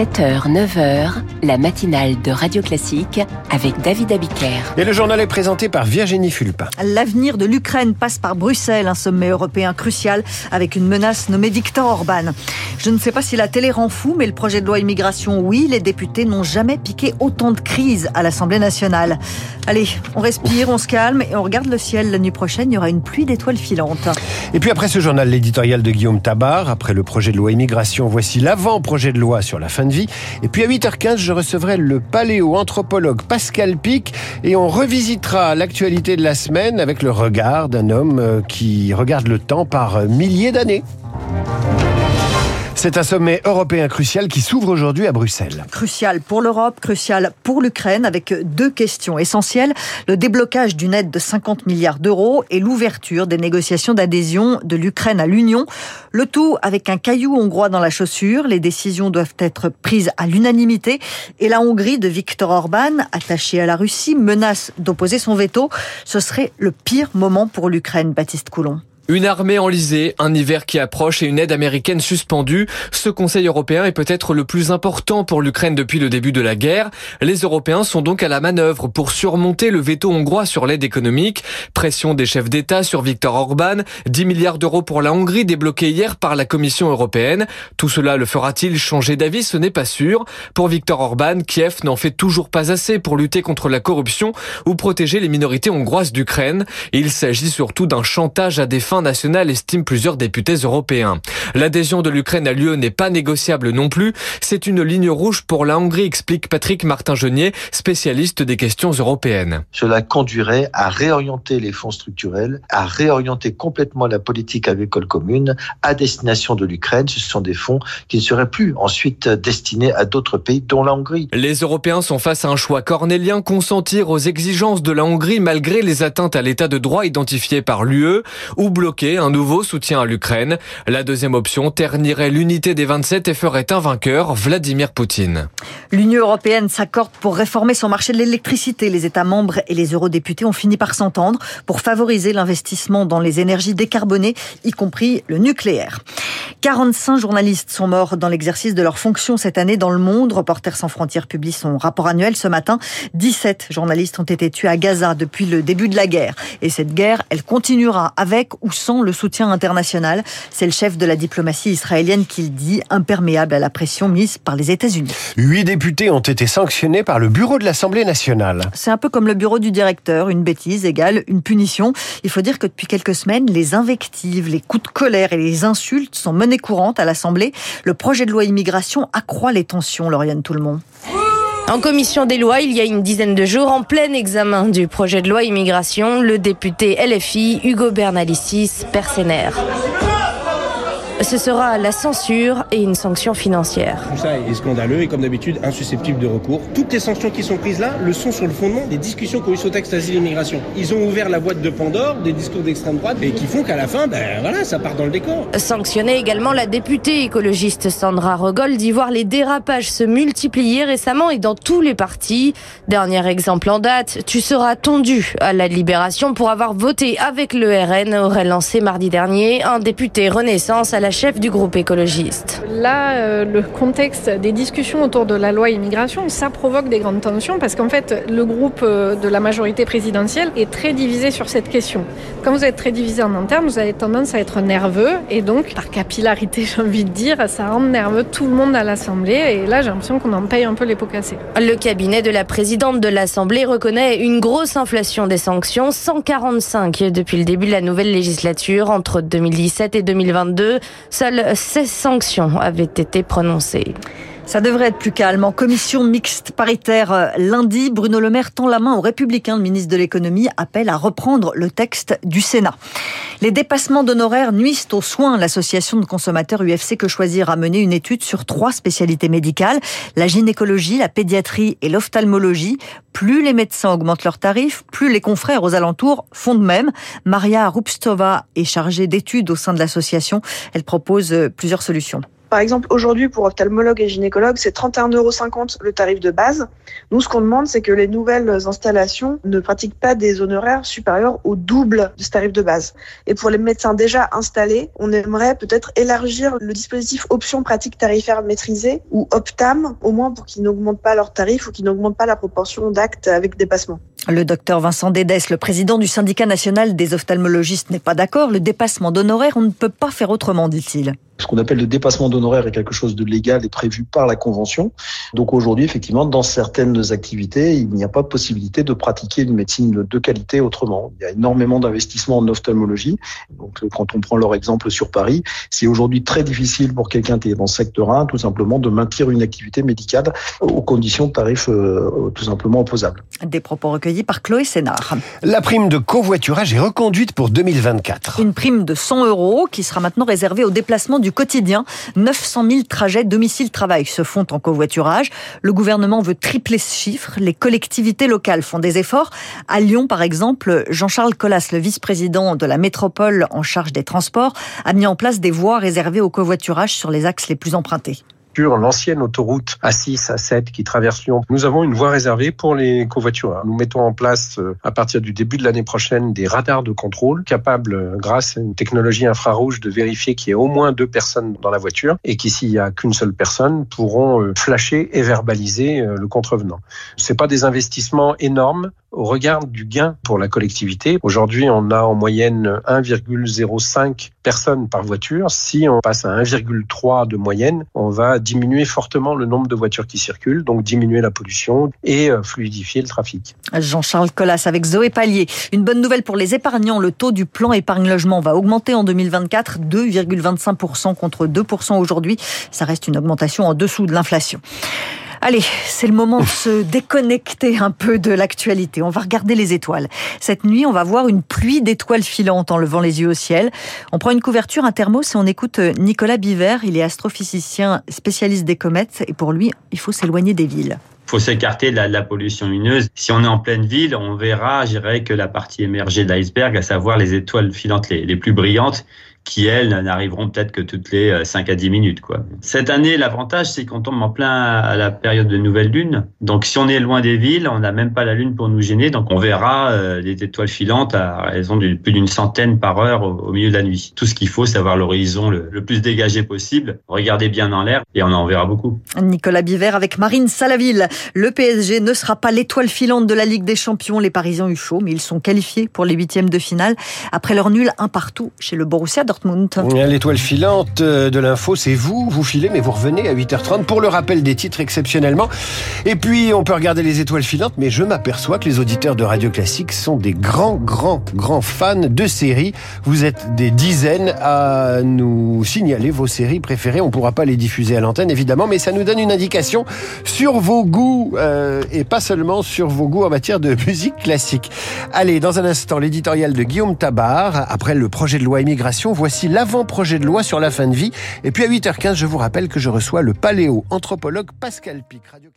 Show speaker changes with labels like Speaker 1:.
Speaker 1: 7h, 9h, la matinale de Radio Classique avec David Abiker.
Speaker 2: Et le journal est présenté par Virginie Fulpin.
Speaker 3: L'avenir de l'Ukraine passe par Bruxelles, un sommet européen crucial avec une menace nommée Viktor Orban. Je ne sais pas si la télé rend fou, mais le projet de loi immigration, oui, les députés n'ont jamais piqué autant de crises à l'Assemblée nationale. Allez, on respire, on se calme et on regarde le ciel. La nuit prochaine, il y aura une pluie d'étoiles filantes.
Speaker 2: Et puis après ce journal, l'éditorial de Guillaume Tabar, après le projet de loi immigration, voici l'avant-projet de loi sur la fin de vie. Et puis à 8h15, je recevrai le paléo-anthropologue Pascal Pic et on revisitera l'actualité de la semaine avec le regard d'un homme euh, qui regarde le temps par milliers d'années. C'est un sommet européen crucial qui s'ouvre aujourd'hui à Bruxelles.
Speaker 3: Crucial pour l'Europe, crucial pour l'Ukraine, avec deux questions essentielles. Le déblocage d'une aide de 50 milliards d'euros et l'ouverture des négociations d'adhésion de l'Ukraine à l'Union. Le tout avec un caillou hongrois dans la chaussure. Les décisions doivent être prises à l'unanimité. Et la Hongrie de Viktor Orban, attachée à la Russie, menace d'opposer son veto. Ce serait le pire moment pour l'Ukraine, Baptiste Coulon.
Speaker 4: Une armée enlisée, un hiver qui approche et une aide américaine suspendue. Ce Conseil européen est peut-être le plus important pour l'Ukraine depuis le début de la guerre. Les Européens sont donc à la manœuvre pour surmonter le veto hongrois sur l'aide économique. Pression des chefs d'État sur Viktor Orban. 10 milliards d'euros pour la Hongrie débloqués hier par la Commission européenne. Tout cela le fera-t-il changer d'avis? Ce n'est pas sûr. Pour Viktor Orban, Kiev n'en fait toujours pas assez pour lutter contre la corruption ou protéger les minorités hongroises d'Ukraine. Il s'agit surtout d'un chantage à des fins national estime plusieurs députés européens. L'adhésion de l'Ukraine à l'UE n'est pas négociable non plus. C'est une ligne rouge pour la Hongrie, explique Patrick Martin-Genier, spécialiste des questions européennes.
Speaker 5: Cela conduirait à réorienter les fonds structurels, à réorienter complètement la politique agricole commune à destination de l'Ukraine. Ce sont des fonds qui ne seraient plus ensuite destinés à d'autres pays, dont la Hongrie.
Speaker 4: Les Européens sont face à un choix cornélien, consentir aux exigences de la Hongrie malgré les atteintes à l'état de droit identifiées par l'UE ou bloquer un nouveau soutien à l'Ukraine. La deuxième option ternirait l'unité des 27 et ferait un vainqueur, Vladimir Poutine.
Speaker 3: L'Union européenne s'accorde pour réformer son marché de l'électricité. Les États membres et les eurodéputés ont fini par s'entendre pour favoriser l'investissement dans les énergies décarbonées, y compris le nucléaire. 45 journalistes sont morts dans l'exercice de leurs fonctions cette année dans le monde. Reporters sans frontières publie son rapport annuel ce matin. 17 journalistes ont été tués à Gaza depuis le début de la guerre. Et cette guerre, elle continuera avec ou sans le soutien international. C'est le chef de la diplomatie israélienne qui le dit, imperméable à la pression mise par les États-Unis.
Speaker 2: Huit députés ont été sanctionnés par le bureau de l'Assemblée nationale.
Speaker 3: C'est un peu comme le bureau du directeur. Une bêtise égale une punition. Il faut dire que depuis quelques semaines, les invectives, les coups de colère et les insultes sont menés courante à l'Assemblée. Le projet de loi immigration accroît les tensions, Lauriane Tout-le-Monde.
Speaker 6: En commission des lois, il y a une dizaine de jours, en plein examen du projet de loi immigration, le député LFI Hugo Bernalicis Persénaire ce sera la censure et une sanction financière.
Speaker 7: Tout ça est scandaleux et comme d'habitude insusceptible de recours. Toutes les sanctions qui sont prises là le sont sur le fondement des discussions qui ont eu sur le texte asile et immigration. Ils ont ouvert la boîte de Pandore des discours d'extrême droite et qui font qu'à la fin, ben voilà, ça part dans le décor.
Speaker 6: Sanctionner également la députée écologiste Sandra Rogol d'y voir les dérapages se multiplier récemment et dans tous les partis. Dernier exemple en date, tu seras tondu à la libération pour avoir voté avec le RN, aurait lancé mardi dernier un député Renaissance à la chef du groupe écologiste.
Speaker 8: Là, euh, le contexte des discussions autour de la loi immigration, ça provoque des grandes tensions parce qu'en fait, le groupe euh, de la majorité présidentielle est très divisé sur cette question. Quand vous êtes très divisé en interne, vous avez tendance à être nerveux et donc, par capillarité, j'ai envie de dire, ça rend nerveux tout le monde à l'Assemblée et là, j'ai l'impression qu'on en paye un peu les pots cassés.
Speaker 6: Le cabinet de la présidente de l'Assemblée reconnaît une grosse inflation des sanctions, 145 depuis le début de la nouvelle législature entre 2017 et 2022. Seules 16 sanctions avaient été prononcées.
Speaker 3: Ça devrait être plus calme. En commission mixte paritaire euh, lundi, Bruno Le Maire tend la main aux Républicains. Le ministre de l'économie appelle à reprendre le texte du Sénat. Les dépassements d'honoraires nuisent aux soins. L'association de consommateurs UFC Que Choisir a mené une étude sur trois spécialités médicales, la gynécologie, la pédiatrie et l'ophtalmologie. Plus les médecins augmentent leurs tarifs, plus les confrères aux alentours font de même. Maria Rupstova est chargée d'études au sein de l'association. Elle propose euh, plusieurs solutions.
Speaker 9: Par exemple, aujourd'hui, pour ophtalmologue et gynécologue, c'est 31,50 euros le tarif de base. Nous, ce qu'on demande, c'est que les nouvelles installations ne pratiquent pas des honoraires supérieurs au double de ce tarif de base. Et pour les médecins déjà installés, on aimerait peut-être élargir le dispositif option pratique tarifaire maîtrisée ou OPTAM, au moins pour qu'ils n'augmentent pas leurs tarifs ou qu'ils n'augmentent pas la proportion d'actes avec dépassement.
Speaker 3: Le docteur Vincent Dédès, le président du syndicat national des ophtalmologistes, n'est pas d'accord. Le dépassement d'honoraires, on ne peut pas faire autrement, dit-il.
Speaker 10: Ce qu'on appelle le dépassement d'honoraires est quelque chose de légal et prévu par la Convention. Donc aujourd'hui, effectivement, dans certaines activités, il n'y a pas de possibilité de pratiquer une médecine de qualité autrement. Il y a énormément d'investissements en ophtalmologie. Donc quand on prend leur exemple sur Paris, c'est aujourd'hui très difficile pour quelqu'un qui est dans le secteur 1, tout simplement, de maintenir une activité médicale aux conditions de tarifs euh, tout simplement opposables.
Speaker 3: Des propos recueillis par Chloé Sénard.
Speaker 2: La prime de covoiturage est reconduite pour 2024.
Speaker 3: Une prime de 100 euros qui sera maintenant réservée au déplacement du quotidien. 900 000 trajets domicile-travail se font en covoiturage. Le gouvernement veut tripler ce chiffre. Les collectivités locales font des efforts. À Lyon, par exemple, Jean-Charles Collas, le vice-président de la métropole en charge des transports, a mis en place des voies réservées au covoiturage sur les axes les plus empruntés
Speaker 11: sur l'ancienne autoroute A6, A7 qui traverse Lyon. Nous avons une voie réservée pour les covoitureurs. Nous mettons en place euh, à partir du début de l'année prochaine des radars de contrôle capables, euh, grâce à une technologie infrarouge, de vérifier qu'il y a au moins deux personnes dans la voiture et qu'ici il n'y a qu'une seule personne pourront euh, flasher et verbaliser le contrevenant. C'est pas des investissements énormes au regard du gain pour la collectivité. Aujourd'hui, on a en moyenne 1,05 personnes par voiture. Si on passe à 1,3 de moyenne, on va diminuer fortement le nombre de voitures qui circulent, donc diminuer la pollution et euh, fluidifier le trafic.
Speaker 3: Jean-Charles Collas avec Zoé Pallier. Une bonne nouvelle pour les épargnants, le taux du plan épargne logement va augmenter en 2024, 2,25% contre 2% aujourd'hui. Ça reste une augmentation en dessous de l'inflation. Allez, c'est le moment de se déconnecter un peu de l'actualité. On va regarder les étoiles. Cette nuit, on va voir une pluie d'étoiles filantes en levant les yeux au ciel. On prend une couverture, un thermos et on écoute Nicolas Biver. Il est astrophysicien spécialiste des comètes et pour lui, il faut s'éloigner des villes
Speaker 12: faut s'écarter de la, pollution lumineuse. Si on est en pleine ville, on verra, je dirais, que la partie émergée de l'iceberg, à savoir les étoiles filantes les plus brillantes, qui, elles, n'arriveront peut-être que toutes les 5 euh, à 10 minutes. Quoi. Cette année, l'avantage, c'est qu'on tombe en plein à la période de nouvelle lune. Donc, si on est loin des villes, on n'a même pas la lune pour nous gêner. Donc, on verra euh, étoiles filantes à raison de plus d'une centaine par heure au, milieu de la nuit. Tout ce qu'il faut, c'est avoir l'horizon le, plus dégagé possible. Regardez bien dans l'air et on en verra beaucoup.
Speaker 3: Nicolas Biver avec Marine Salaville. Le PSG ne sera pas l'étoile filante de la Ligue des Champions. Les Parisiens eu chaud, mais ils sont qualifiés pour les huitièmes de finale après leur nul un partout chez le Borussia
Speaker 2: L'étoile filante de l'info, c'est vous. Vous filez, mais vous revenez à 8h30 pour le rappel des titres exceptionnellement. Et puis, on peut regarder les étoiles filantes, mais je m'aperçois que les auditeurs de Radio Classique sont des grands, grands, grands fans de séries. Vous êtes des dizaines à nous signaler vos séries préférées. On ne pourra pas les diffuser à l'antenne, évidemment, mais ça nous donne une indication sur vos goûts euh, et pas seulement sur vos goûts en matière de musique classique. Allez, dans un instant, l'éditorial de Guillaume Tabar. Après le projet de loi immigration, voici l'avant-projet de loi sur la fin de vie. Et puis à 8h15, je vous rappelle que je reçois le paléo-anthropologue Pascal Pic. Radio